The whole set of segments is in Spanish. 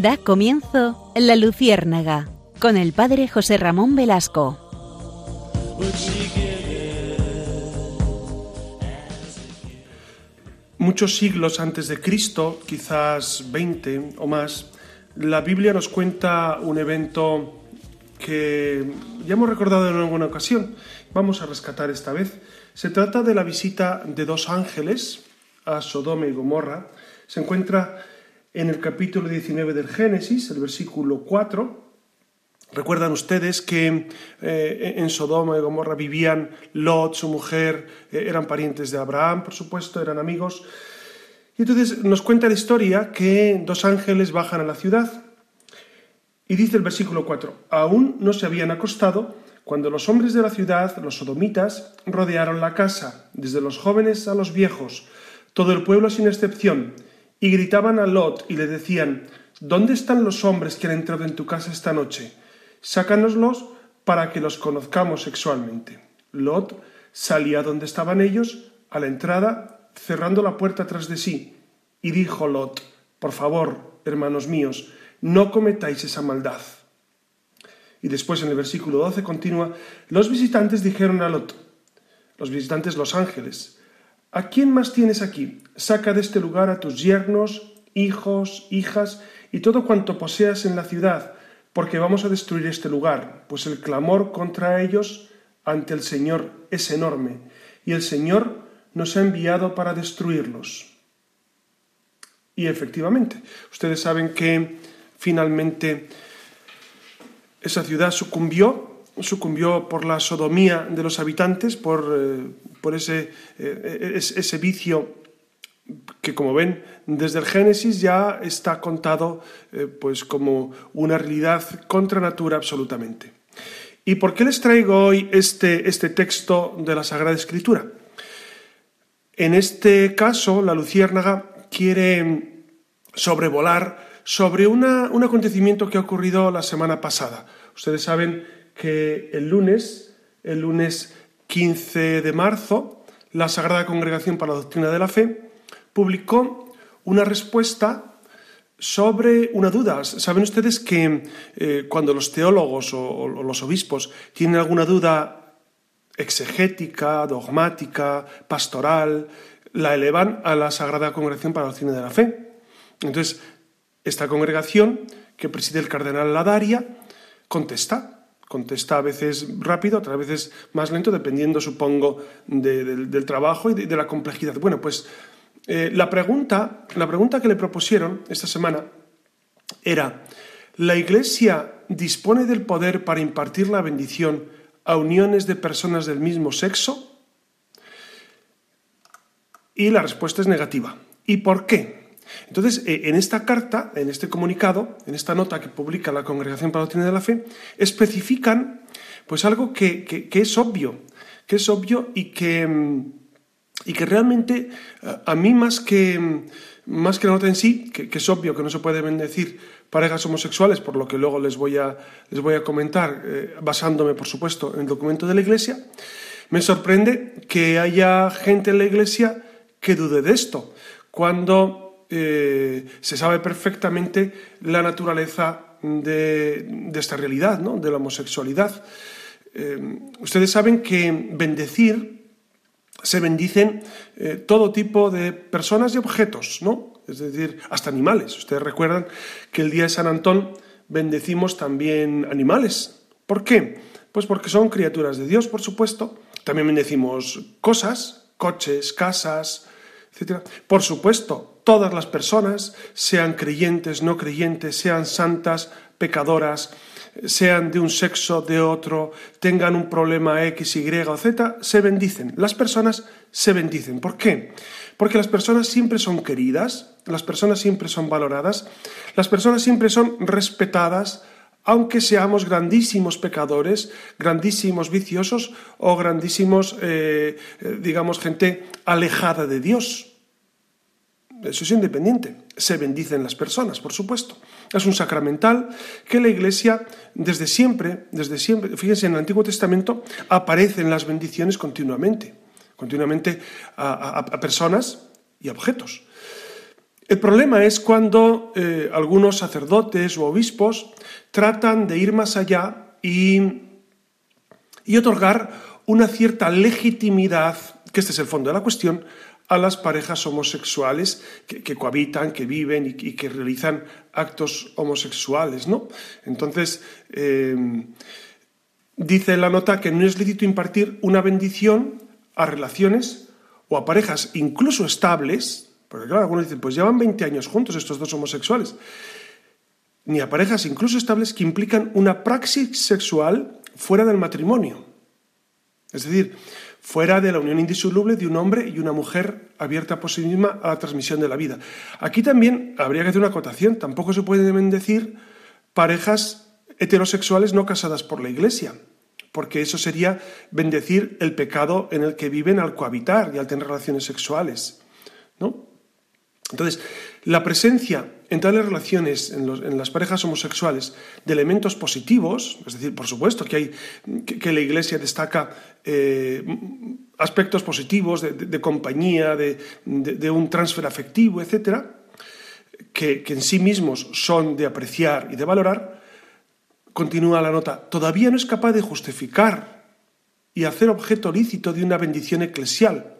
Da comienzo La Luciérnaga con el padre José Ramón Velasco. Muchos siglos antes de Cristo, quizás 20 o más, la Biblia nos cuenta un evento que ya hemos recordado en alguna ocasión. Vamos a rescatar esta vez. Se trata de la visita de dos ángeles a Sodoma y Gomorra. Se encuentra en el capítulo 19 del Génesis, el versículo 4. Recuerdan ustedes que eh, en Sodoma y Gomorra vivían Lot, su mujer, eh, eran parientes de Abraham, por supuesto, eran amigos. Y entonces nos cuenta la historia que dos ángeles bajan a la ciudad. Y dice el versículo 4, aún no se habían acostado cuando los hombres de la ciudad, los sodomitas, rodearon la casa, desde los jóvenes a los viejos, todo el pueblo sin excepción, y gritaban a Lot y le decían, ¿Dónde están los hombres que han entrado en tu casa esta noche? Sácanoslos para que los conozcamos sexualmente. Lot salía donde estaban ellos, a la entrada, cerrando la puerta tras de sí, y dijo Lot, Por favor, hermanos míos, no cometáis esa maldad. Y después en el versículo 12 continúa, los visitantes dijeron a Lot, los visitantes los ángeles, ¿A quién más tienes aquí? Saca de este lugar a tus yernos, hijos, hijas y todo cuanto poseas en la ciudad, porque vamos a destruir este lugar, pues el clamor contra ellos ante el Señor es enorme, y el Señor nos ha enviado para destruirlos. Y efectivamente, ustedes saben que finalmente esa ciudad sucumbió sucumbió por la sodomía de los habitantes, por, eh, por ese, eh, ese, vicio que, como ven, desde el Génesis ya está contado eh, pues como una realidad contra natura absolutamente. ¿Y por qué les traigo hoy este, este texto de la Sagrada Escritura? En este caso, la luciérnaga quiere sobrevolar sobre una, un acontecimiento que ha ocurrido la semana pasada. Ustedes saben que el lunes, el lunes 15 de marzo, la Sagrada Congregación para la Doctrina de la Fe publicó una respuesta sobre una duda. Saben ustedes que eh, cuando los teólogos o, los obispos tienen alguna duda exegética, dogmática, pastoral, la elevan a la Sagrada Congregación para la Doctrina de la Fe. Entonces, esta congregación, que preside el cardenal Ladaria, contesta contesta a veces rápido, otras veces más lento, dependiendo, supongo, del trabajo y de, la complejidad. Bueno, pues eh, la, pregunta, la pregunta que le propusieron esta semana era, ¿la Iglesia dispone del poder para impartir la bendición a uniones de personas del mismo sexo? Y la respuesta es negativa. ¿Y por qué? Entonces, eh, en esta carta, en este comunicado, en esta nota que publica la Congregación para la Doctrina de la Fe, especifican pues algo que, es obvio, que es obvio y que, y que realmente eh, a mí más que, más que la nota en sí, que, es obvio que no se puede bendecir parejas homosexuales, por lo que luego les voy a, les voy a comentar, eh, basándome, por supuesto, en el documento de la Iglesia, me sorprende que haya gente en la Iglesia que dude de esto, cuando eh, se sabe perfectamente la naturaleza de, esta realidad, ¿no? de la homosexualidad. Eh, ustedes saben que bendecir se bendicen eh, todo tipo de personas y objetos, ¿no? Es decir, hasta animales. Ustedes recuerdan que el día de San Antón bendecimos también animales. ¿Por qué? Pues porque son criaturas de Dios, por supuesto. También bendecimos cosas, coches, casas, etc. Por supuesto, todas las personas, sean creyentes, no creyentes, sean santas, pecadoras, sean de un sexo, de otro, tengan un problema X, Y o Z, se bendicen. Las personas se bendicen. ¿Por qué? Porque las personas siempre son queridas, las personas siempre son valoradas, las personas siempre son respetadas, aunque seamos grandísimos pecadores, grandísimos viciosos o grandísimos, eh, eh, digamos, gente alejada de Dios eso es independiente. Se bendicen las personas, por supuesto. Es un sacramental que la Iglesia desde siempre, desde siempre, fíjense, en el Antiguo Testamento aparecen las bendiciones continuamente, continuamente a, personas y a objetos. El problema es cuando eh, algunos sacerdotes o obispos tratan de ir más allá y, y otorgar una cierta legitimidad, que este es el fondo de la cuestión, a las parejas homosexuales que, cohabitan, que viven y, que realizan actos homosexuales, ¿no? Entonces, eh, dice la nota que no es lícito impartir una bendición a relaciones o a parejas incluso estables, porque claro, algunos dicen, pues llevan 20 años juntos estos dos homosexuales, ni a parejas incluso estables que implican una praxis sexual fuera del matrimonio. Es decir, fuera de la unión indisoluble de un hombre y una mujer abierta por sí misma a la transmisión de la vida. Aquí también habría que hacer una acotación. Tampoco se pueden bendecir parejas heterosexuales no casadas por la Iglesia, porque eso sería bendecir el pecado en el que viven al cohabitar y al tener relaciones sexuales. ¿no? Entonces, la presencia en tales relaciones, en, las parejas homosexuales, de elementos positivos, es decir, por supuesto que, hay, que, la Iglesia destaca eh, aspectos positivos de, compañía, de, un transfer afectivo, etc., que, que en sí mismos son de apreciar y de valorar, continúa la nota, todavía no es capaz de justificar y hacer objeto lícito de una bendición eclesial.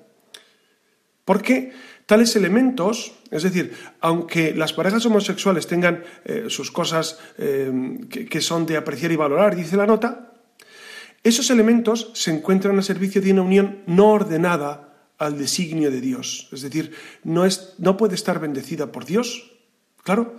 Porque tales elementos, es decir, aunque las parejas homosexuales tengan eh, sus cosas eh, que, son de apreciar y valorar, dice la nota, esos elementos se encuentran al servicio de una unión no ordenada al designio de Dios. Es decir, no, es, no puede estar bendecida por Dios. Claro.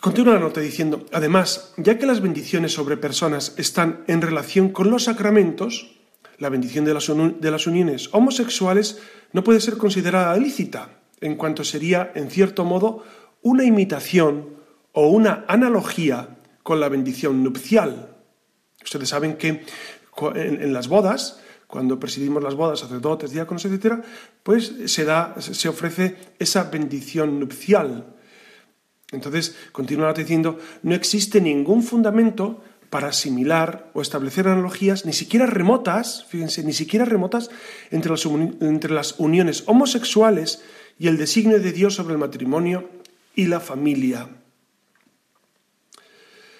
Continúa la nota diciendo, además, ya que las bendiciones sobre personas están en relación con los sacramentos, la bendición de las, de las uniones homosexuales no puede ser considerada lícita, en cuanto sería, en cierto modo, una imitación o una analogía con la bendición nupcial. Ustedes saben que en, las bodas, cuando presidimos las bodas, sacerdotes, diáconos, etc., pues se, da, se ofrece esa bendición nupcial. Entonces, continúa diciendo, no existe ningún fundamento para asimilar o establecer analogías, ni siquiera remotas, fíjense, ni siquiera remotas, entre las, uniones homosexuales y el designio de Dios sobre el matrimonio y la familia.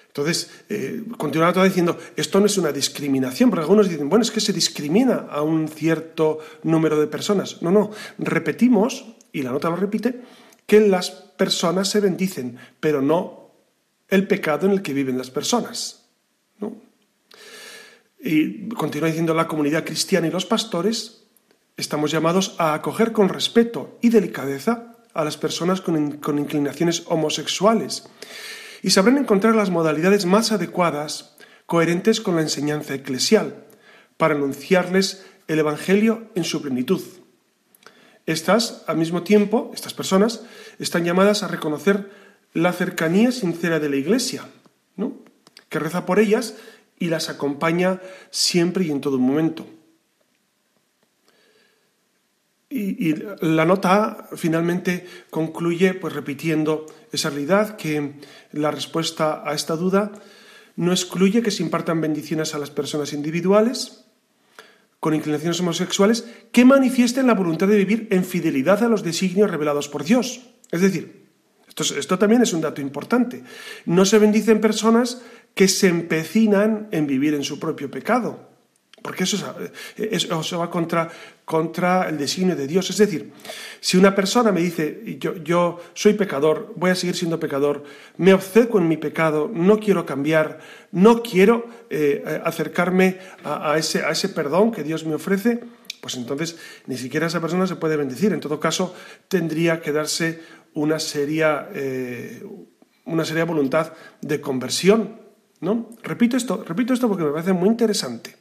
Entonces, eh, todo diciendo, esto no es una discriminación, porque algunos dicen, bueno, es que se discrimina a un cierto número de personas. No, no, repetimos, y la nota lo repite, que las personas se bendicen, pero no el pecado en el que viven las personas. Continúa diciendo la comunidad cristiana y los pastores, estamos llamados a acoger con respeto y delicadeza a las personas con, con inclinaciones homosexuales y sabrán encontrar las modalidades más adecuadas, coherentes con la enseñanza eclesial, para anunciarles el Evangelio en su plenitud. Estas, al mismo tiempo, estas personas, están llamadas a reconocer la cercanía sincera de la Iglesia, ¿no? que reza por ellas y las acompaña siempre y en todo momento. Y, la nota finalmente concluye pues repitiendo esa realidad que la respuesta a esta duda no excluye que se impartan bendiciones a las personas individuales con inclinaciones homosexuales que manifiesten la voluntad de vivir en fidelidad a los designios revelados por Dios. Es decir, esto, esto también es un dato importante. No se bendicen personas que se empecinan en vivir en su propio pecado. Porque eso, eso va contra, contra, el designio de Dios. Es decir, si una persona me dice, yo, yo soy pecador, voy a seguir siendo pecador, me obceco en mi pecado, no quiero cambiar, no quiero eh, acercarme a, ese, a ese perdón que Dios me ofrece, pues entonces ni siquiera esa persona se puede bendecir. En todo caso, tendría que darse una seria, eh, una seria voluntad de conversión ¿no? Repito esto, repito esto porque me parece muy interesante.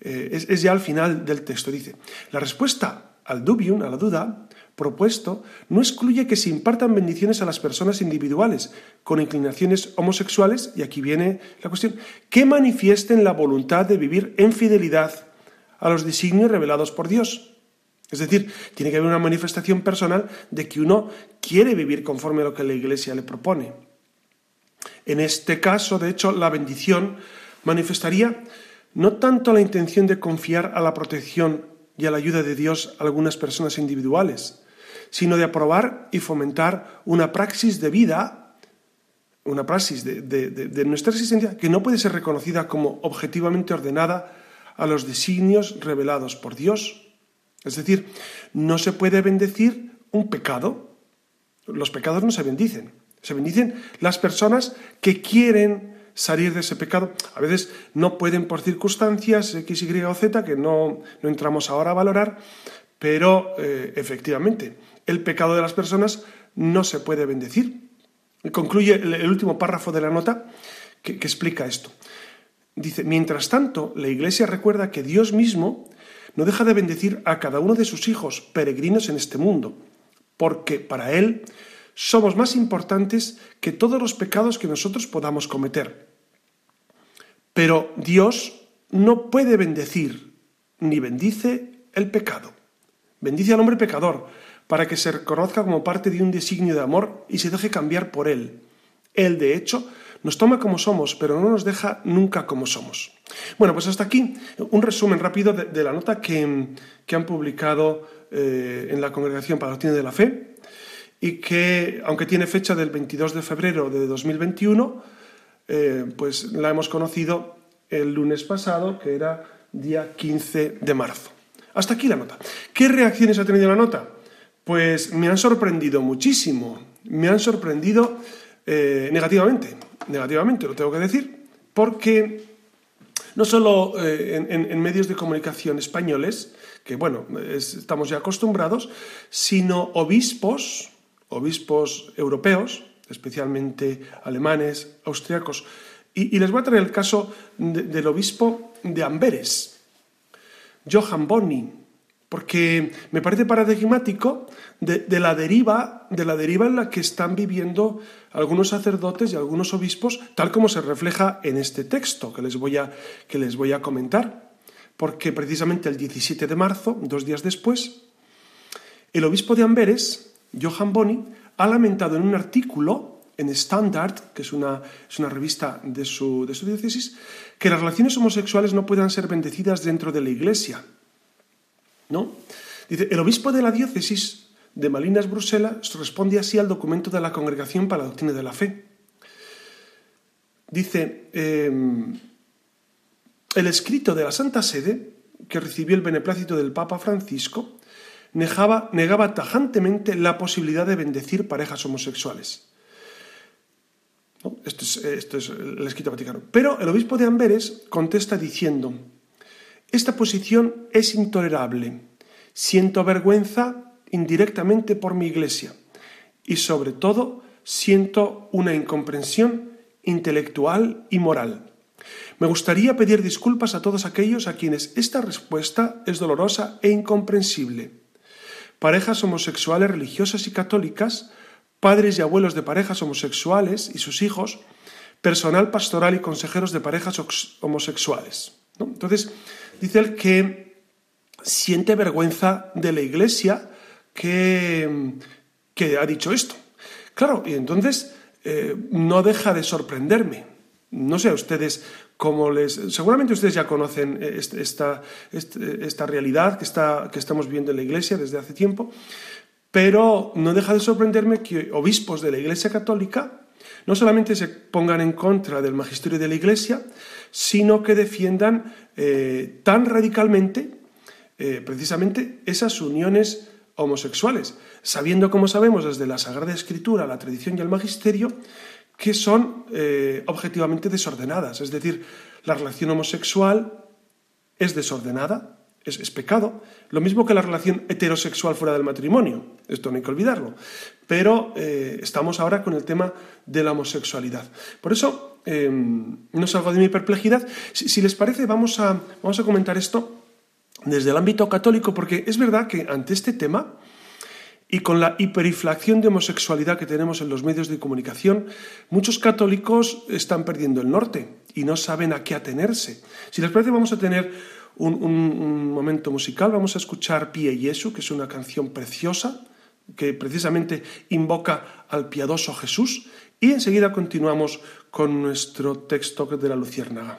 Eh, es, ya al final del texto. Dice, la respuesta al dubium, a la duda, propuesto, no excluye que se impartan bendiciones a las personas individuales con inclinaciones homosexuales, y aquí viene la cuestión, que manifiesten la voluntad de vivir en fidelidad a los designios revelados por Dios. Es decir, tiene que haber una manifestación personal de que uno quiere vivir conforme a lo que la Iglesia le propone. En este caso, de hecho, la bendición manifestaría no tanto la intención de confiar a la protección y a la ayuda de Dios a algunas personas individuales, sino de aprobar y fomentar una praxis de vida, una praxis de, nuestra existencia que no puede ser reconocida como objetivamente ordenada a los designios revelados por Dios. Es decir, no se puede bendecir un pecado. Los pecados no se bendicen. Se bendicen las personas que quieren salir de ese pecado. A veces no pueden por circunstancias X, Y o Z que no, no entramos ahora a valorar, pero eh, efectivamente el pecado de las personas no se puede bendecir. Concluye el, último párrafo de la nota que, que explica esto. Dice, mientras tanto, la Iglesia recuerda que Dios mismo no deja de bendecir a cada uno de sus hijos peregrinos en este mundo, porque para Él somos más importantes que todos los pecados que nosotros podamos cometer. Pero Dios no puede bendecir ni bendice el pecado. Bendice al hombre pecador para que se reconozca como parte de un designio de amor y se deje cambiar por él. Él, de hecho, nos toma como somos, pero no nos deja nunca como somos. Bueno, pues hasta aquí un resumen rápido de, la nota que, han publicado eh, en la Congregación para de la Fe y que, aunque tiene fecha del 22 de febrero de 2021, eh, pues la hemos conocido el lunes pasado, que era día 15 de marzo. Hasta aquí la nota. ¿Qué reacciones ha tenido la nota? Pues me han sorprendido muchísimo, me han sorprendido eh, negativamente, negativamente lo tengo que decir, porque no solo eh, en, medios de comunicación españoles, que bueno, estamos ya acostumbrados, sino obispos, obispos europeos, especialmente alemanes, austriacos. Y, les voy a traer el caso del obispo de Amberes, Johann Bonni, porque me parece paradigmático de, la deriva, de la deriva en la que están viviendo algunos sacerdotes y algunos obispos, tal como se refleja en este texto que les voy a, que les voy a comentar. Porque precisamente el 17 de marzo, dos días después, el obispo de Amberes, Johann Boni, ha lamentado en un artículo en Standard, que es una, es una revista de su, de su diócesis, que las relaciones homosexuales no puedan ser bendecidas dentro de la Iglesia. ¿No? Dice, el obispo de la diócesis de Malinas, Bruselas, responde así al documento de la Congregación para la Doctrina de la Fe. Dice, em, el escrito de la Santa Sede, que recibió el beneplácito del Papa Francisco, negaba, negaba tajantemente la posibilidad de bendecir parejas homosexuales. Esto, es, esto, es, el escrito vaticano. Pero el obispo de Amberes contesta diciendo, esta posición es intolerable. Siento vergüenza indirectamente por mi iglesia y sobre todo siento una incomprensión intelectual y moral. Me gustaría pedir disculpas a todos aquellos a quienes esta respuesta es dolorosa e incomprensible parejas homosexuales religiosas y católicas, padres y abuelos de parejas homosexuales y sus hijos, personal pastoral y consejeros de parejas homosexuales. Entonces, dice él que siente vergüenza de la Iglesia que, que ha dicho esto. Claro, y entonces eh, no deja de sorprenderme. No sé a ustedes cómo les... Seguramente ustedes ya conocen eh, esta, esta, realidad que, está, que estamos viendo en la Iglesia desde hace tiempo, pero no deja de sorprenderme que obispos de la Iglesia Católica no solamente se pongan en contra del magisterio de la Iglesia, sino que defiendan eh, tan radicalmente eh, precisamente esas uniones homosexuales, sabiendo, como sabemos, desde la Sagrada Escritura, la tradición y el magisterio, que son eh, objetivamente desordenadas. Es decir, la relación homosexual es desordenada, es, pecado, lo mismo que la relación heterosexual fuera del matrimonio, esto no hay que olvidarlo. Pero eh, estamos ahora con el tema de la homosexualidad. Por eso, em, no salgo de mi perplejidad. Si, les parece, vamos a, vamos a comentar esto desde el ámbito católico, porque es verdad que ante este tema, y con la hiperinflación de homosexualidad que tenemos en los medios de comunicación, muchos católicos están perdiendo el norte y no saben a qué atenerse. Si les parece, vamos a tener un, momento musical. Vamos a escuchar Pie Jesu, que es una canción preciosa que precisamente invoca al piadoso Jesús. Y enseguida continuamos con nuestro texto de la Luciérnaga.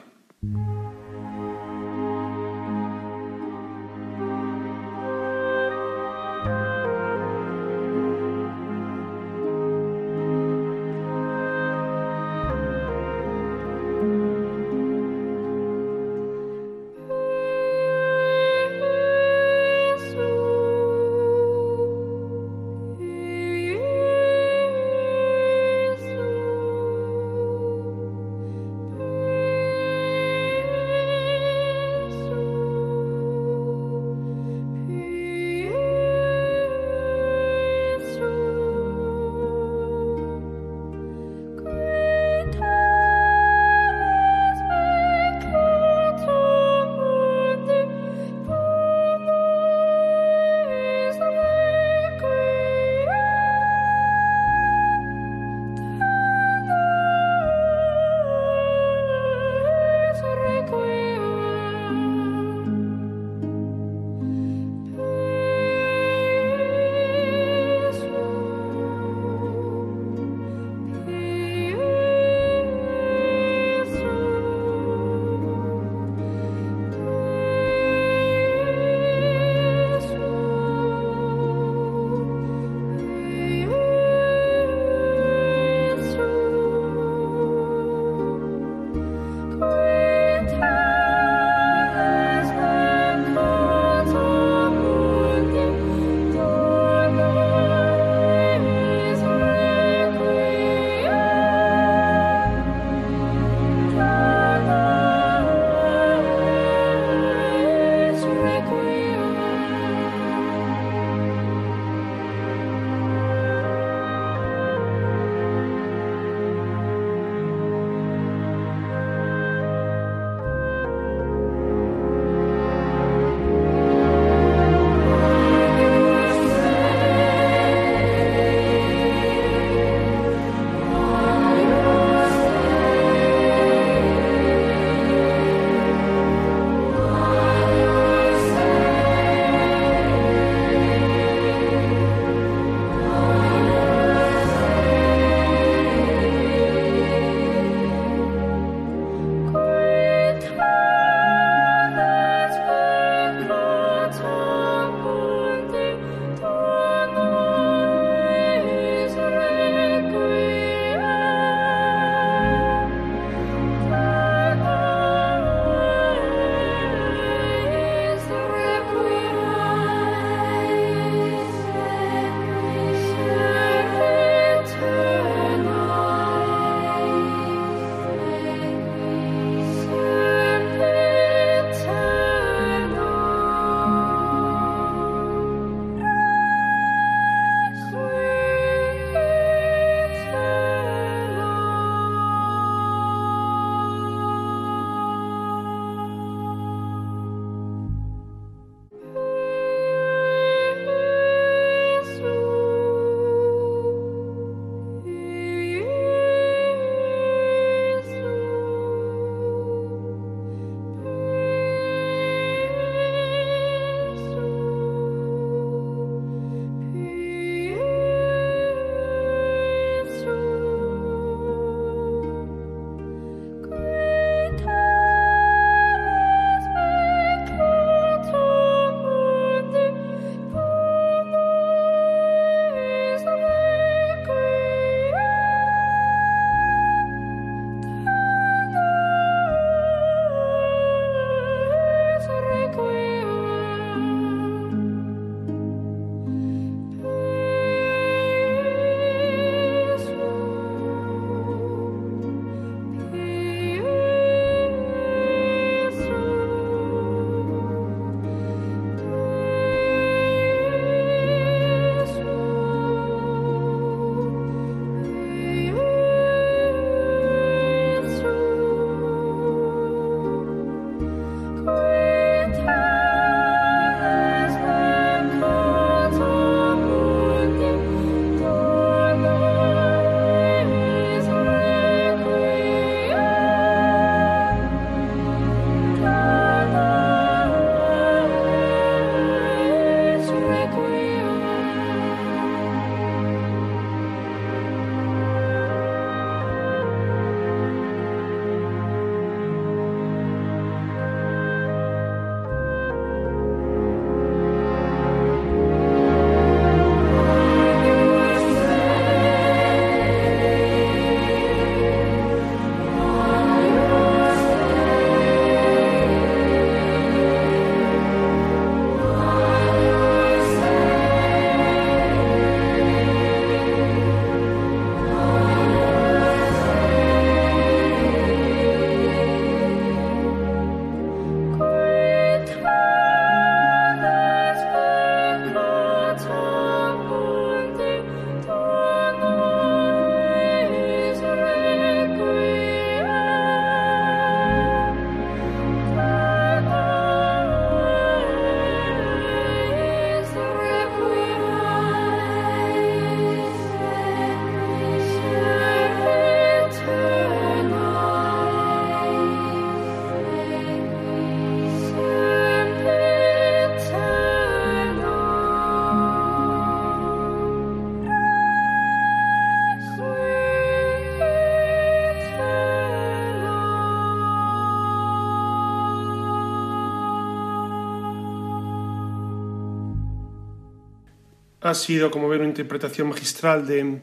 Ha sido, como ver, una interpretación magistral de,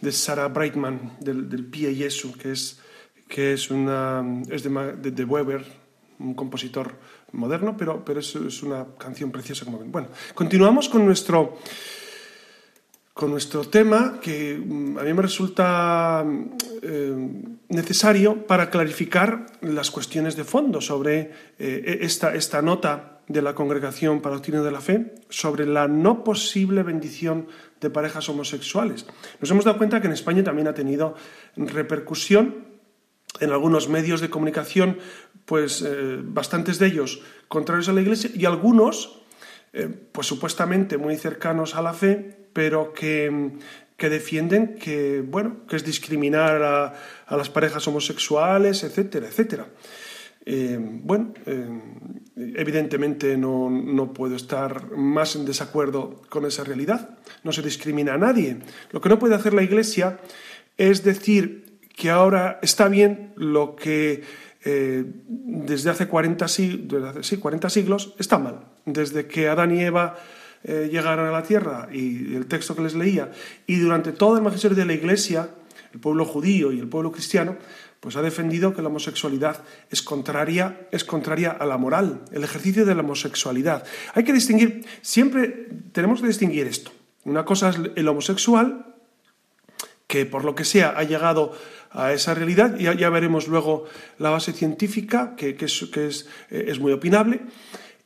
de Sarah Brightman, del, del Pie que es, que es, una, es de, de, Weber, un compositor moderno, pero, pero es, es, una canción preciosa, como ven. Bueno, continuamos con nuestro, con nuestro tema, que mm, a mí me resulta eh, necesario para clarificar las cuestiones de fondo sobre eh, esta, esta nota de la Congregación para de la Fe sobre la no posible bendición de parejas homosexuales. Nos hemos dado cuenta que en España también ha tenido repercusión en algunos medios de comunicación, pues eh, bastantes de ellos contrarios a la Iglesia y algunos, eh, pues supuestamente muy cercanos a la fe, pero que, que defienden que, bueno, que es discriminar a, a las parejas homosexuales, etcétera, etcétera. Eh, bueno, eh, evidentemente no, no, puedo estar más en desacuerdo con esa realidad. No se discrimina a nadie. Lo que no puede hacer la Iglesia es decir que ahora está bien lo que eh, desde hace 40, desde sí, 40 siglos está mal. Desde que Adán y Eva llegaron a la tierra y el texto que les leía, y durante todo el magisterio de la Iglesia, el pueblo judío y el pueblo cristiano, pues ha defendido que la homosexualidad es contraria, es contraria a la moral, el ejercicio de la homosexualidad. Hay que distinguir, siempre tenemos que distinguir esto. Una cosa es el homosexual, que por lo que sea ha llegado a esa realidad, y ya, veremos luego la base científica, que, es, que es, eh, es, muy opinable,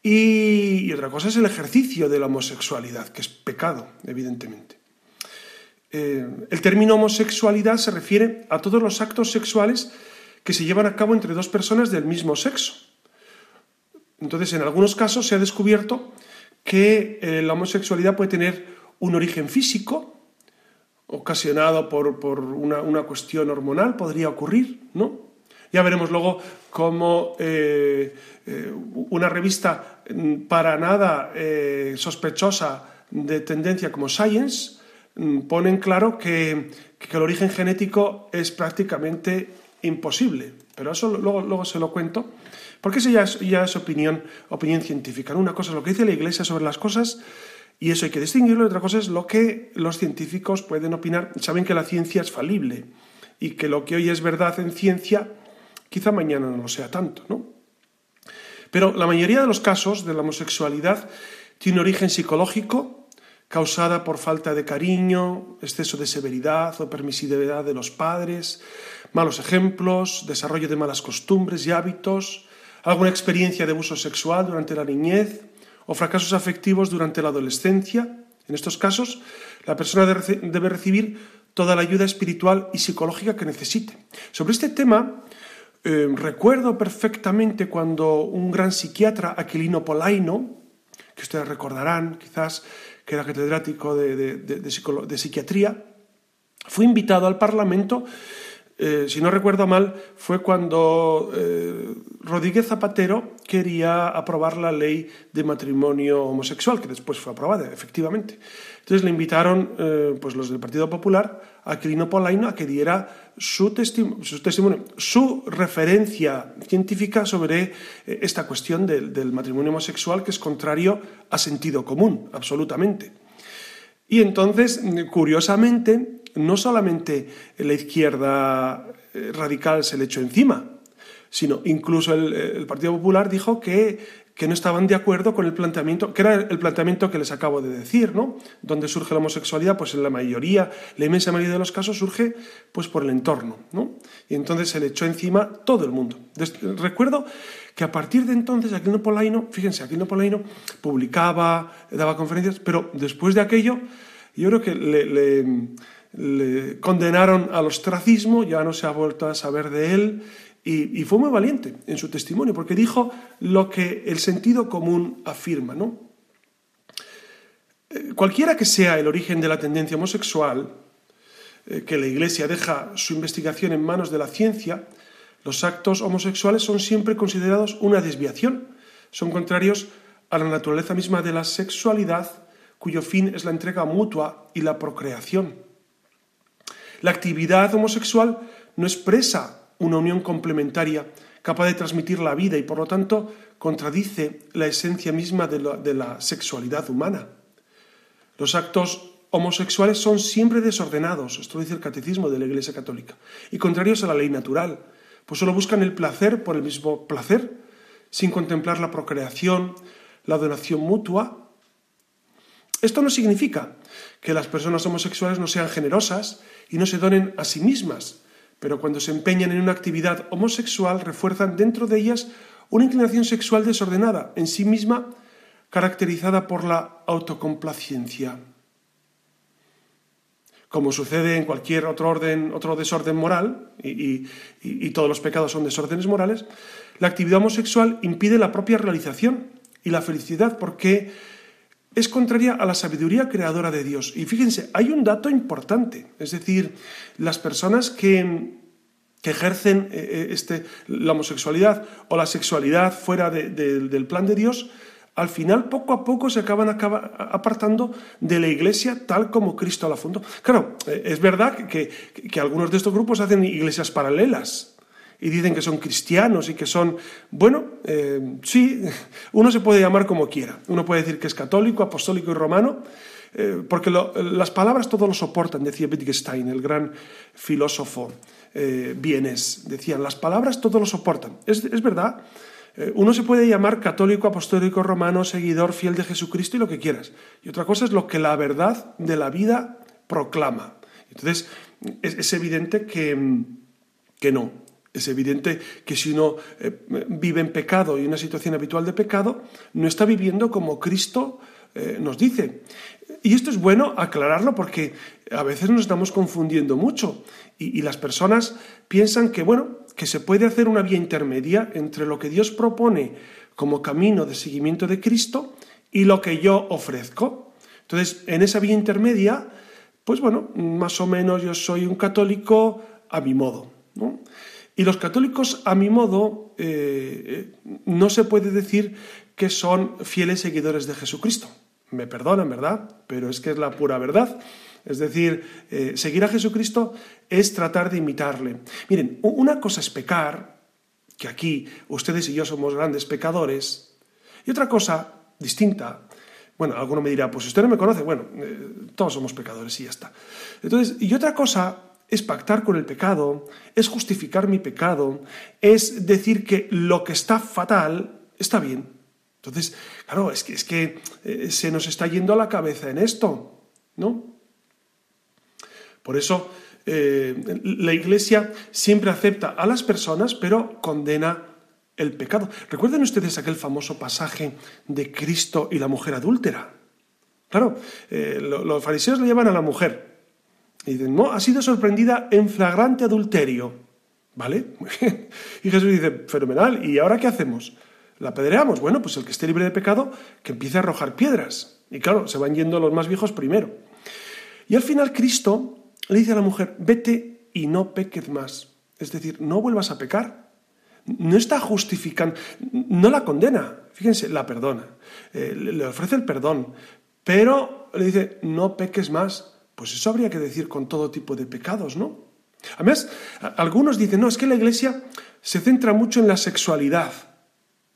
y otra cosa es el ejercicio de la homosexualidad, que es pecado, evidentemente. Eh, el término homosexualidad se refiere a todos los actos sexuales que se llevan a cabo entre dos personas del mismo sexo. Entonces, en algunos casos se ha descubierto que eh, la homosexualidad puede tener un origen físico, ocasionado por, una, cuestión hormonal, podría ocurrir, ¿no? Ya veremos luego cómo eh, una revista mm, para nada sospechosa de tendencia como Science ponen claro que, el origen genético es prácticamente imposible. Pero eso luego, se lo cuento, porque eso ya es, opinión científica. Una cosa es lo que dice la Iglesia sobre las cosas y eso hay que distinguirlo, y otra cosa es lo que los científicos pueden opinar. Saben que la ciencia es falible y que lo que hoy es verdad en ciencia, quizá mañana no lo sea tanto, ¿no? Pero la mayoría de los casos de la homosexualidad tiene origen psicológico causada por falta de cariño, exceso de severidad o permisividad de los padres, malos ejemplos, desarrollo de malas costumbres y hábitos, alguna experiencia de abuso sexual durante la niñez o fracasos afectivos durante la adolescencia. En estos casos, la persona debe recibir toda la ayuda espiritual y psicológica que necesite. Sobre este tema, eh, recuerdo perfectamente cuando un gran psiquiatra, Aquilino Polaino, que ustedes recordarán quizás, que era catedrático de, psiquiatría, fue invitado al Parlamento, eh, si no recuerdo mal, fue cuando eh, Rodríguez Zapatero quería aprobar la ley de matrimonio homosexual, que después fue aprobada, efectivamente. Entonces le invitaron eh, pues los del Partido Popular Aquilino Polaino a que diera su, testimonio, su referencia científica sobre eh, esta cuestión del, matrimonio homosexual que es contrario a sentido común, absolutamente. Y entonces, curiosamente, no solamente la izquierda eh, radical se le echó encima, sino incluso el Partido Popular dijo que que no estaban de acuerdo con el planteamiento, que era el planteamiento que les acabo de decir, ¿no? Donde surge la homosexualidad, pues en la mayoría, la inmensa mayoría de los casos surge pues por el entorno, ¿no? Y entonces se le echó encima todo el mundo. recuerdo que a partir de entonces Aquino Polaino, fíjense, Aquino Polaino publicaba, daba conferencias, pero después de aquello, yo creo que le, le condenaron al ostracismo, ya no se ha vuelto a saber de él y, fue muy valiente en su testimonio, porque dijo lo que el sentido común afirma. ¿no? Eh, cualquiera que sea el origen de la tendencia homosexual, eh, que la Iglesia deja su investigación en manos de la ciencia, los actos homosexuales son siempre considerados una desviación, son contrarios a la naturaleza misma de la sexualidad, cuyo fin es la entrega mutua y la procreación. La actividad homosexual no expresa una unión complementaria capaz de transmitir la vida y por lo tanto contradice la esencia misma de la, sexualidad humana. Los actos homosexuales son siempre desordenados, esto dice el catecismo de la Iglesia Católica, y contrarios a la ley natural, pues solo buscan el placer por el mismo placer, sin contemplar la procreación, la donación mutua. Esto no significa que las personas homosexuales no sean generosas y no se donen a sí mismas, pero cuando se empeñan en una actividad homosexual refuerzan dentro de ellas una inclinación sexual desordenada, en sí misma caracterizada por la autocomplacencia. Como sucede en cualquier otro orden, otro desorden moral, y, todos los pecados son desórdenes morales, la actividad homosexual impide la propia realización y la felicidad porque es contraria a la sabiduría creadora de Dios. Y fíjense, hay un dato importante, es decir, las personas que, ejercen eh, eh, este, la homosexualidad o la sexualidad fuera del plan de Dios, al final poco a poco se acaban apartando de la iglesia tal como Cristo la fundó. Claro, eh, es verdad que, algunos de estos grupos hacen iglesias paralelas y dicen que son cristianos y que son, bueno, eh, sí, uno se puede llamar como quiera. Uno puede decir que es católico, apostólico y romano, eh, porque las palabras todo lo soportan, decía Wittgenstein, el gran filósofo vienes. Decían, las palabras todo lo soportan. Es, es verdad eh, uno se puede llamar católico, apostólico, romano, seguidor, fiel de Jesucristo y lo que quieras. Y otra cosa es lo que la verdad de la vida proclama. Entonces, es, evidente que, no. Es evidente que si uno eh, vive en pecado y una situación habitual de pecado, no está viviendo como Cristo eh, nos dice. Y esto es bueno aclararlo porque a veces nos estamos confundiendo mucho y, y las personas piensan que, bueno, que se puede hacer una vía intermedia entre lo que Dios propone como camino de seguimiento de Cristo y lo que yo ofrezco. Entonces, en esa vía intermedia, pues bueno, más o menos yo soy un católico a mi modo. Y los católicos a mi modo eh, eh, no se puede decir que son fieles seguidores de Jesucristo. Me perdonan, ¿verdad? Pero es que es la pura verdad. Es decir, eh, seguir a Jesucristo es tratar de imitarle. Miren, una cosa es pecar, que aquí ustedes y yo somos grandes pecadores, y otra cosa distinta, bueno, alguno me dirá, pues usted no me conoce, bueno, todos somos pecadores y ya está. Entonces, y otra cosa es pactar con el pecado, es justificar mi pecado, es decir que lo que está fatal está bien. Entonces, claro, es que, es que eh, se nos está yendo a la cabeza en esto, ¿no? Por eso eh, la Iglesia siempre acepta a las personas, pero condena el pecado. ¿Recuerden ustedes aquel famoso pasaje de Cristo y la mujer adúltera? Claro, eh, los fariseos le llevan a la mujer y dicen, no, ha sido sorprendida en flagrante adulterio. ¿Vale? y Jesús dice, fenomenal, ¿y ahora qué hacemos? ¿La apedreamos? Bueno, pues el que esté libre de pecado, que empiece a arrojar piedras. Y claro, se van yendo los más viejos primero. Y al final Cristo le dice a la mujer, vete y no peques más. Es decir, no vuelvas a pecar. No está justificando, no la condena, fíjense, la perdona, eh, le ofrece el perdón, pero le dice, no peques más. Pues eso habría que decir con todo tipo de pecados, ¿no? Además, algunos dicen, no, es que la iglesia se centra mucho en la sexualidad.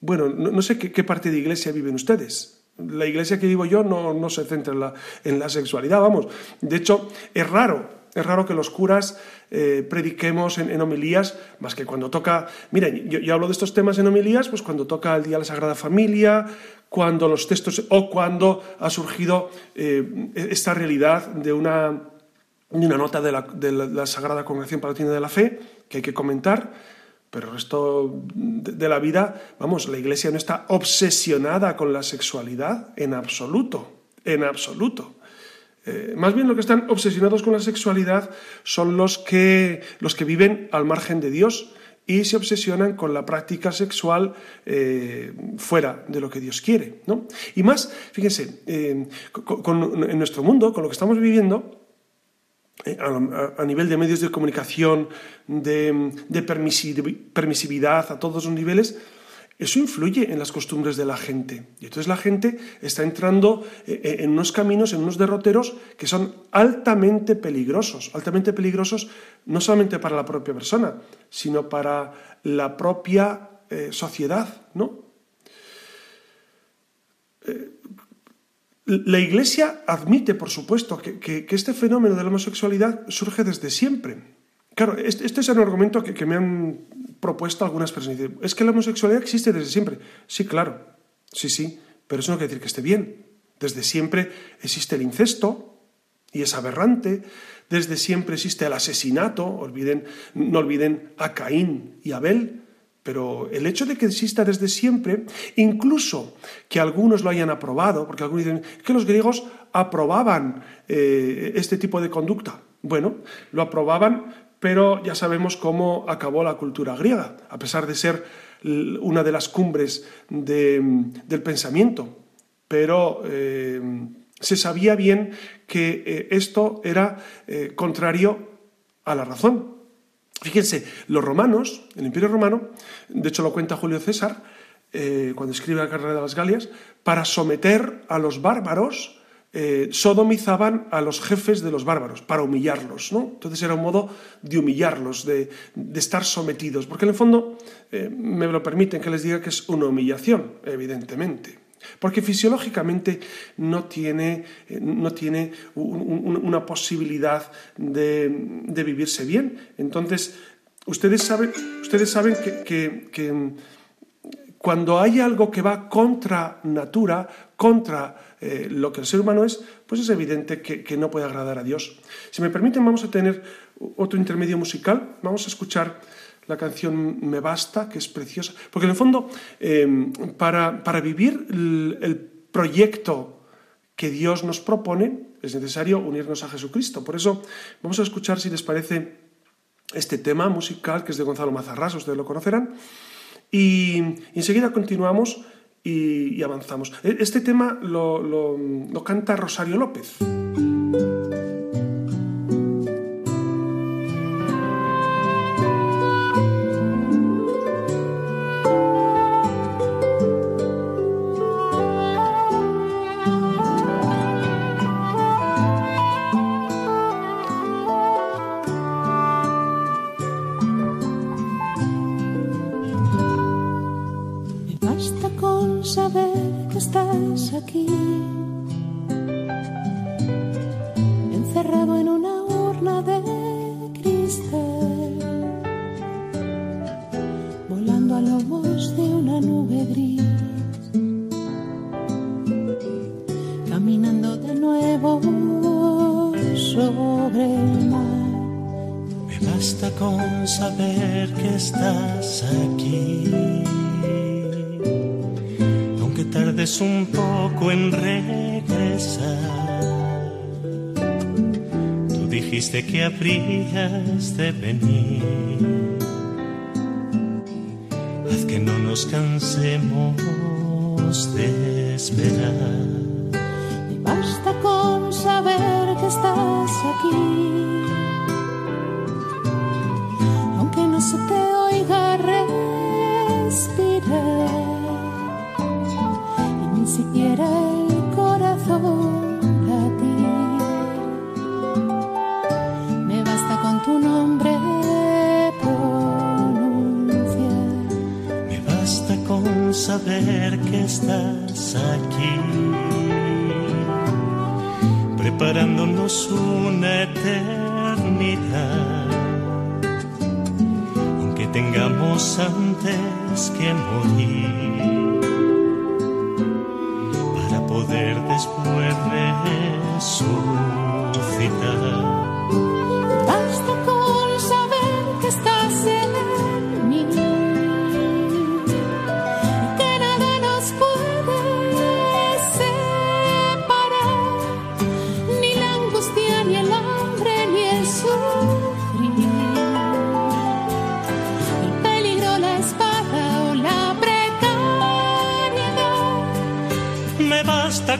Bueno, no, sé qué, parte de iglesia viven ustedes. La iglesia que vivo yo no, se centra en la, en la sexualidad, vamos. De hecho, es raro es raro que los curas eh, prediquemos en, homilías, más que cuando toca. Miren, yo, hablo de estos temas en homilías, pues cuando toca el Día de la Sagrada Familia, cuando los textos. o cuando ha surgido eh, esta realidad de una, una nota de la, Sagrada Congregación Palatina de la Fe, que hay que comentar. Pero el resto de la vida, vamos, la Iglesia no está obsesionada con la sexualidad en absoluto, en absoluto. Eh, más bien lo que están obsesionados con la sexualidad son los que, los que viven al margen de Dios y se obsesionan con la práctica sexual eh, fuera de lo que Dios quiere. ¿no? Y más, fíjense, en nuestro mundo, con lo que estamos viviendo, eh, a, nivel de medios de comunicación, de, de permisividad a todos los niveles, eso influye en las costumbres de la gente. Y entonces la gente está entrando eh, eh, en unos caminos, en unos derroteros que son altamente peligrosos. Altamente peligrosos no solamente para la propia persona, sino para la propia eh, sociedad, ¿no? La Iglesia admite, por supuesto, que, este fenómeno de la homosexualidad surge desde siempre. Claro, este, este es un argumento que, me han propuesto algunas personas. Es que la homosexualidad existe desde siempre. Sí, claro, sí, sí, pero eso no quiere decir que esté bien. Desde siempre existe el incesto y es aberrante. Desde siempre existe el asesinato. Olviden, no olviden a Caín y Abel. Pero el hecho de que exista desde siempre, incluso que algunos lo hayan aprobado, porque algunos dicen que los griegos aprobaban eh, este tipo de conducta. Bueno, lo aprobaban, pero ya sabemos cómo acabó la cultura griega, a pesar de ser una de las cumbres del pensamiento. Pero eh, se sabía bien que eh, esto era contrario a la razón. Fíjense, los romanos, el imperio romano, de hecho lo cuenta Julio César eh, cuando escribe la carrera de las Galias, para someter a los bárbaros, eh, sodomizaban a los jefes de los bárbaros, para humillarlos. ¿no? Entonces era un modo de humillarlos, de, estar sometidos, porque en el fondo eh, me lo permiten que les diga que es una humillación, evidentemente porque fisiológicamente no tiene, eh, no tiene una posibilidad de, vivirse bien. Entonces, ustedes saben, ustedes saben que, cuando hay algo que va contra natura, contra eh, lo que el ser humano es, pues es evidente que, que, no puede agradar a Dios. Si me permiten, vamos a tener otro intermedio musical. Vamos a escuchar la canción Me Basta, que es preciosa, porque en el fondo, em, para, vivir el, proyecto que Dios nos propone, es necesario unirnos a Jesucristo. Por eso vamos a escuchar, si les parece, este tema musical que es de Gonzalo Mazarras, ustedes lo conocerán, y, enseguida continuamos y, avanzamos. E, este tema lo, lo canta Rosario López. Habrías de venir. Preparándonos una eternidad, aunque tengamos antes que morir, para poder después.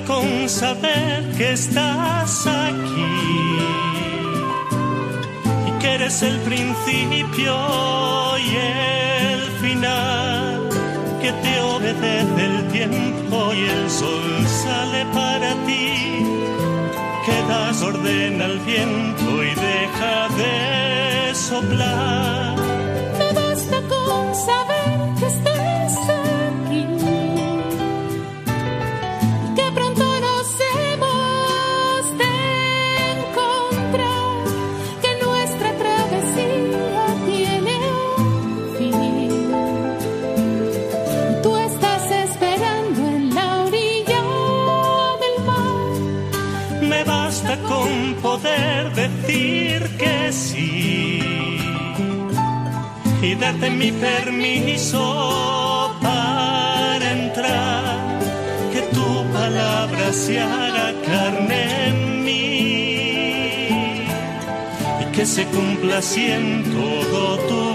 Con saber que estás aquí y que eres el principio y el final, que te obedece el tiempo y el sol sale para ti, que das orden al viento y deja de soplar. Me basta con saber sí. Y darte mi permiso para entrar, que tu palabra se haga carne en mí. Y que se cumpla así todo tu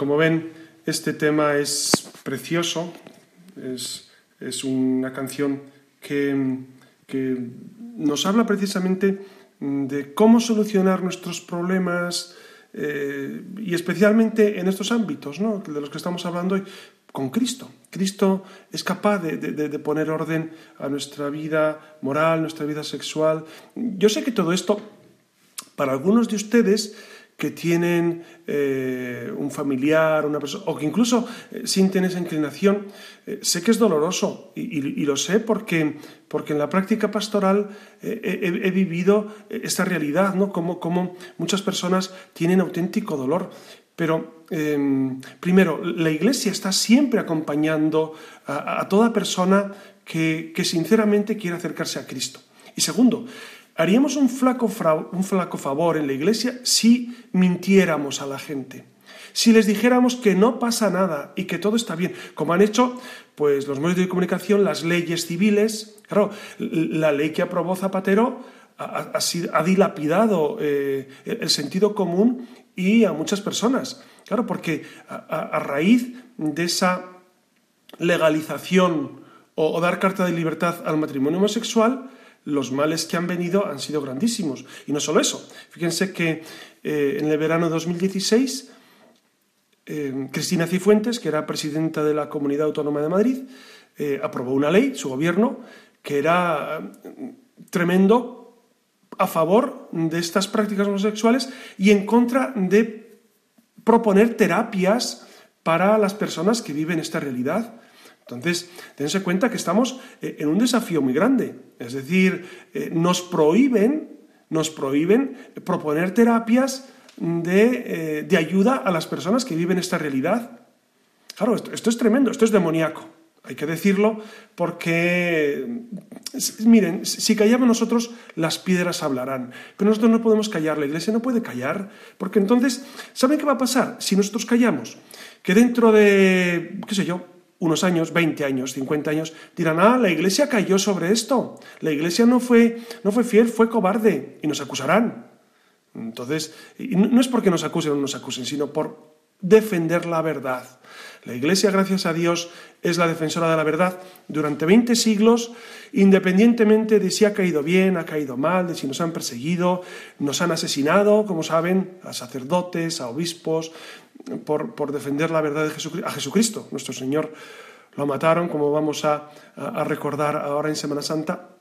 como ven, este tema es precioso, es, es una canción que, que nos habla precisamente de cómo solucionar nuestros problemas eh, y especialmente en estos ámbitos ¿no? de los que estamos hablando hoy con Cristo. Cristo es capaz de, de- de poner orden a nuestra vida moral, nuestra vida sexual. Yo sé que todo esto para algunos de ustedes que tienen eh, un familiar, una persona, o que incluso eh, sienten esa inclinación, eh, sé que es doloroso y, lo sé porque, porque en la práctica pastoral eh, he, vivido esta realidad, ¿no? Como, como muchas personas tienen auténtico dolor. Pero, eh, primero, la Iglesia está siempre acompañando a, toda persona que sinceramente quiere acercarse a Cristo. Y segundo, haríamos un flaco, un flaco favor en la iglesia si mintiéramos a la gente. Si les dijéramos que no pasa nada y que todo está bien, como han hecho pues los medios de comunicación, las leyes civiles, claro, la ley que aprobó Zapatero ha, dilapidado eh, el sentido común y a muchas personas. Claro, porque a, raíz de esa legalización o dar carta de libertad al matrimonio homosexual, los males que han venido han sido grandísimos. Y no solo eso. Fíjense que eh, en el verano de 2016, eh, Cristina Cifuentes, que era presidenta de la Comunidad Autónoma de Madrid, eh, aprobó una ley, su gobierno, que era tremendo a favor de estas prácticas homosexuales y en contra de proponer terapias para las personas que viven esta realidad. Entonces, tense cuenta que estamos eh, en un desafío muy grande. Es decir, eh, nos prohíben, nos prohíben proponer terapias de, eh, de ayuda a las personas que viven esta realidad. Claro, esto, esto es tremendo, esto es demoníaco. Hay que decirlo porque, miren, si callamos nosotros, las piedras hablarán. Pero nosotros no podemos callar, la iglesia no puede callar, porque entonces, ¿saben qué va a pasar si nosotros callamos? Que dentro de, qué sé yo, unos años, 20 años, 50 años, dirán, ah, la iglesia cayó sobre esto, la iglesia no fue, no fue fiel, fue cobarde, y nos acusarán. Entonces, no es porque nos acusen o no nos acusen, sino por defender la verdad. La Iglesia, gracias a Dios, es la defensora de la verdad durante 20 siglos, independientemente de si ha caído bien, ha caído mal, de si nos han perseguido, nos han asesinado, como saben, a sacerdotes, a obispos, por, defender la verdad de Jesucri- a Jesucristo, nuestro Señor. Lo mataron, como vamos a recordar ahora en Semana Santa,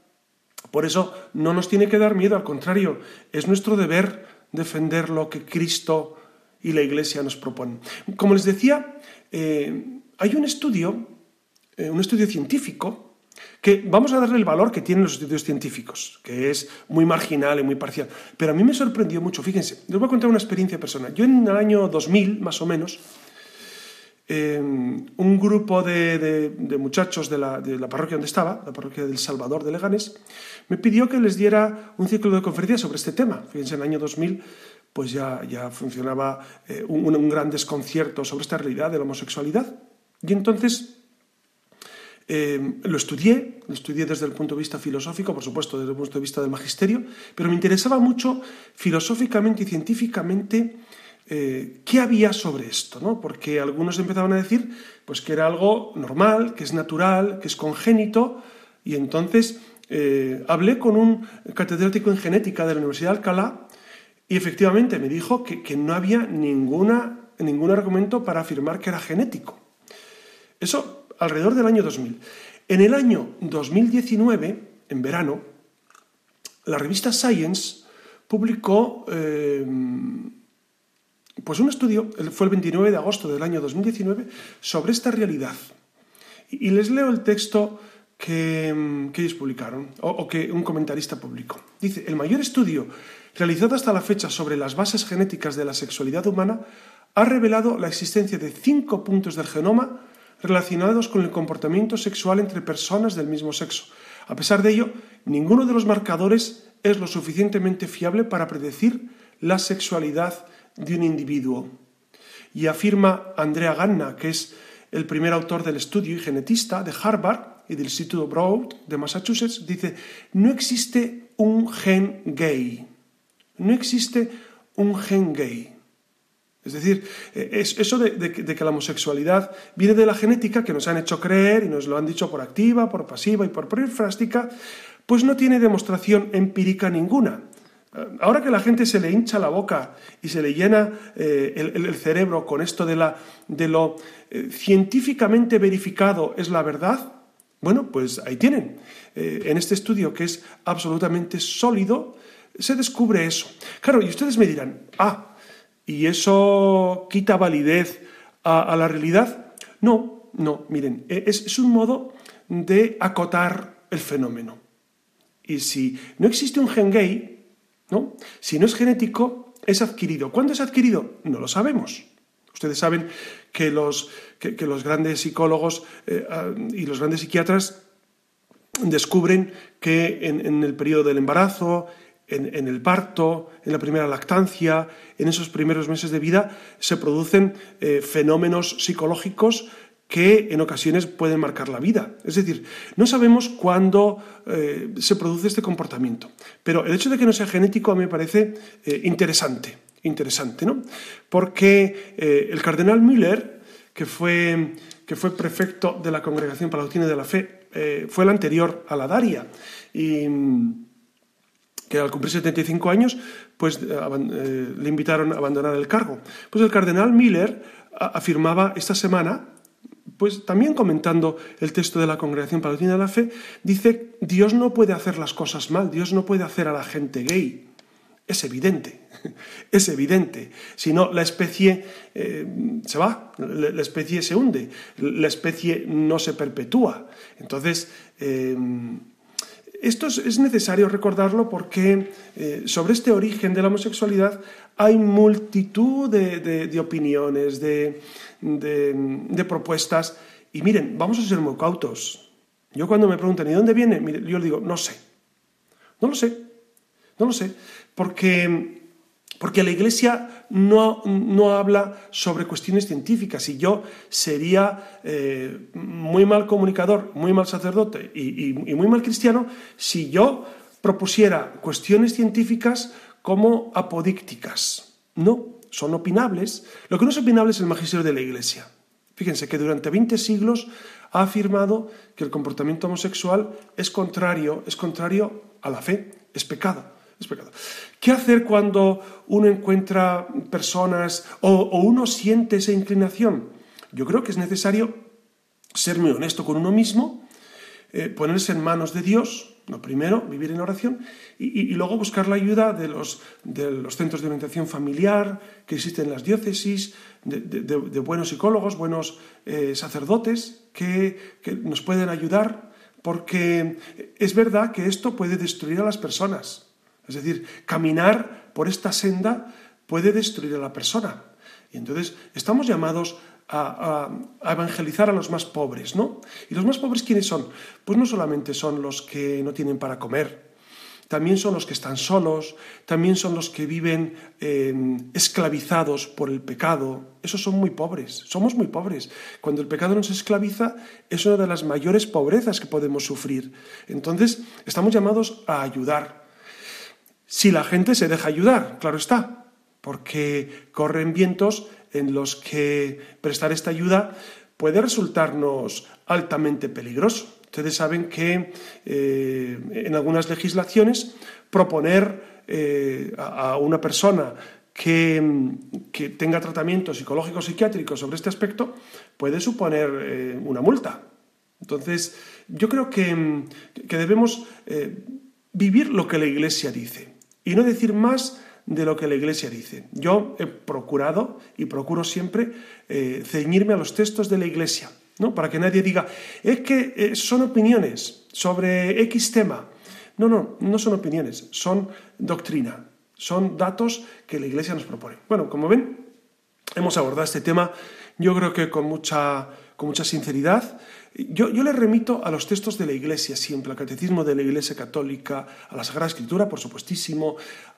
por eso no nos tiene que dar miedo, al contrario, es nuestro deber defender lo que Cristo y la Iglesia nos proponen. Como les decía, eh, hay un estudio, eh, un estudio científico, que vamos a darle el valor que tienen los estudios científicos, que es muy marginal y muy parcial. Pero a mí me sorprendió mucho, fíjense, les voy a contar una experiencia personal. Yo en el año 2000, más o menos, eh, un grupo de, de- de muchachos de la, de la parroquia donde estaba, la parroquia del Salvador de Leganés, me pidió que les diera un ciclo de conferencias sobre este tema. Fíjense, en el año 2000 pues ya, ya funcionaba eh, un, un gran desconcierto sobre esta realidad de la homosexualidad. Y entonces eh, lo estudié, lo estudié desde el punto de vista filosófico, por supuesto, desde el punto de vista del magisterio, pero me interesaba mucho filosóficamente y científicamente eh, qué había sobre esto, ¿no? Porque algunos empezaban a decir pues, que era algo normal, que es natural, que es congénito, y entonces eh, hablé con un catedrático en genética de la Universidad de Alcalá y efectivamente me dijo que, que no había ninguna, ningún argumento para afirmar que era genético. Eso alrededor del año 2000. En el año 2019, en verano, la revista Science publicó eh, pues un estudio, fue el 29 de agosto del año 2019, sobre esta realidad. Y, les leo el texto que, ellos publicaron, o, que un comentarista publicó. Dice, el mayor estudio realizado hasta la fecha sobre las bases genéticas de la sexualidad humana ha revelado la existencia de cinco puntos del genoma relacionados con el comportamiento sexual entre personas del mismo sexo. A pesar de ello, ninguno de los marcadores es lo suficientemente fiable para predecir la sexualidad de un individuo. Y afirma Andrea Ganna, que es el primer autor del estudio y genetista de Harvard y del Instituto Broad de Massachusetts, dice, no existe un gen gay. No existe un gen gay. Es decir, eh, es eso de, que la homosexualidad viene de la genética que nos han hecho creer y nos lo han dicho por activa, por pasiva y por perifrástica, pues no tiene demostración empírica ninguna. Eh, ahora que la gente se le hincha la boca y se le llena eh, el, cerebro con esto de, la, de lo científicamente verificado es la verdad, bueno, pues ahí tienen. en este estudio que es absolutamente sólido, se descubre eso. Claro, y ustedes me dirán, ah, y eso quita validez a, la realidad. No, no, miren, e, es, un modo de acotar el fenómeno. Y si no existe un gen gay, ¿no? si no es genético, es adquirido. ¿Cuándo es adquirido? No lo sabemos. Ustedes saben que los, que, los grandes psicólogos eh, ah, y los grandes psiquiatras descubren que en, el periodo del embarazo, en, el parto, en la primera lactancia, en esos primeros meses de vida, se producen eh, fenómenos psicológicos que en ocasiones pueden marcar la vida. Es decir, no sabemos cuándo eh, se produce este comportamiento. Pero el hecho de que no sea genético a mí me parece eh, interesante, interesante, ¿no? Porque el cardenal Müller, que fue, que fue prefecto de la Congregación para la Doctrina de la Fe, fue el anterior a la Daria. Y que al cumplir 75 años, pues eh, eh, le invitaron a abandonar el cargo. Pues el cardenal Miller afirmaba esta semana, pues también comentando el texto de la Congregación Palatina de la Fe, dice, Dios no puede hacer las cosas mal, Dios no puede hacer a la gente gay. Es evidente, es evidente. Si no, la especie eh, se va, la especie se hunde, la especie no se perpetúa. Entonces, esto es necesario recordarlo porque eh, sobre este origen de la homosexualidad hay multitud de, opiniones, de, propuestas. Y miren, vamos a ser muy cautos. Yo cuando me preguntan, ¿y dónde viene? yo digo, no sé. No lo sé. No lo sé. Porque porque la Iglesia no, habla sobre cuestiones científicas y yo sería eh, muy mal comunicador, muy mal sacerdote y, muy mal cristiano si yo propusiera cuestiones científicas como apodícticas. No, son opinables. Lo que no es opinable es el magisterio de la Iglesia. Fíjense que durante 20 siglos ha afirmado que el comportamiento homosexual es contrario, es contrario a la fe, es pecado. ¿Qué hacer cuando uno encuentra personas o, uno siente esa inclinación? Yo creo que es necesario ser muy honesto con uno mismo, eh, ponerse en manos de Dios, lo primero, vivir en oración, y, luego buscar la ayuda de los, centros de orientación familiar que existen en las diócesis, de, buenos psicólogos, buenos eh, sacerdotes que nos pueden ayudar, porque es verdad que esto puede destruir a las personas. Es decir, caminar por esta senda puede destruir a la persona. Y entonces estamos llamados a, evangelizar a los más pobres, ¿no? ¿Y los más pobres quiénes son? Pues no solamente son los que no tienen para comer, también son los que están solos, también son los que viven eh, esclavizados por el pecado. Esos son muy pobres, somos muy pobres. Cuando el pecado nos esclaviza es una de las mayores pobrezas que podemos sufrir. Entonces estamos llamados a ayudar, si la gente se deja ayudar, claro está. porque corren vientos en los que prestar esta ayuda puede resultarnos altamente peligroso. Ustedes saben que eh, en algunas legislaciones proponer eh, a, una persona que, tenga tratamiento psicológico psiquiátrico sobre este aspecto puede suponer eh, una multa. Entonces, yo creo que, que debemos vivir lo que la Iglesia dice y no decir más de lo que la Iglesia dice. Yo he procurado y procuro siempre eh, ceñirme a los textos de la Iglesia, ¿no? para que nadie diga, es que eh, son opiniones sobre X tema. No, no, no son opiniones, son doctrina, son datos que la Iglesia nos propone. Bueno, como ven, hemos abordado este tema, yo creo que con mucha, con mucha sinceridad. Yo, yo, le remito a los textos de la Iglesia siempre, al Catecismo de la Iglesia Católica, a la Sagrada Escritura, por supuestísimo,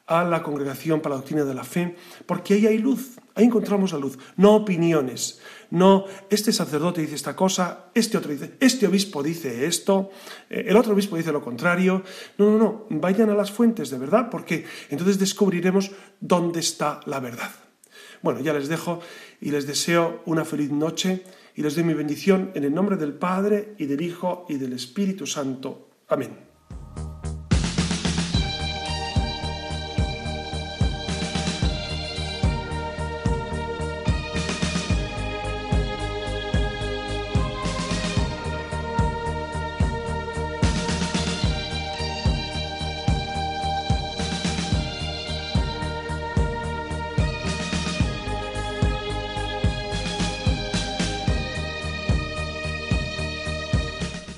a la Congregación para la Doctrina de la Fe, porque ahí hay luz, ahí encontramos la luz, no opiniones, no este sacerdote dice esta cosa, este otro dice, este obispo dice esto, eh, el otro obispo dice lo contrario. No, no, no, vayan a las fuentes de verdad, porque entonces descubriremos dónde está la verdad. Bueno, ya les dejo y les deseo una feliz noche y les doy mi bendición en el nombre del Padre y del Hijo y del Espíritu Santo. Amén.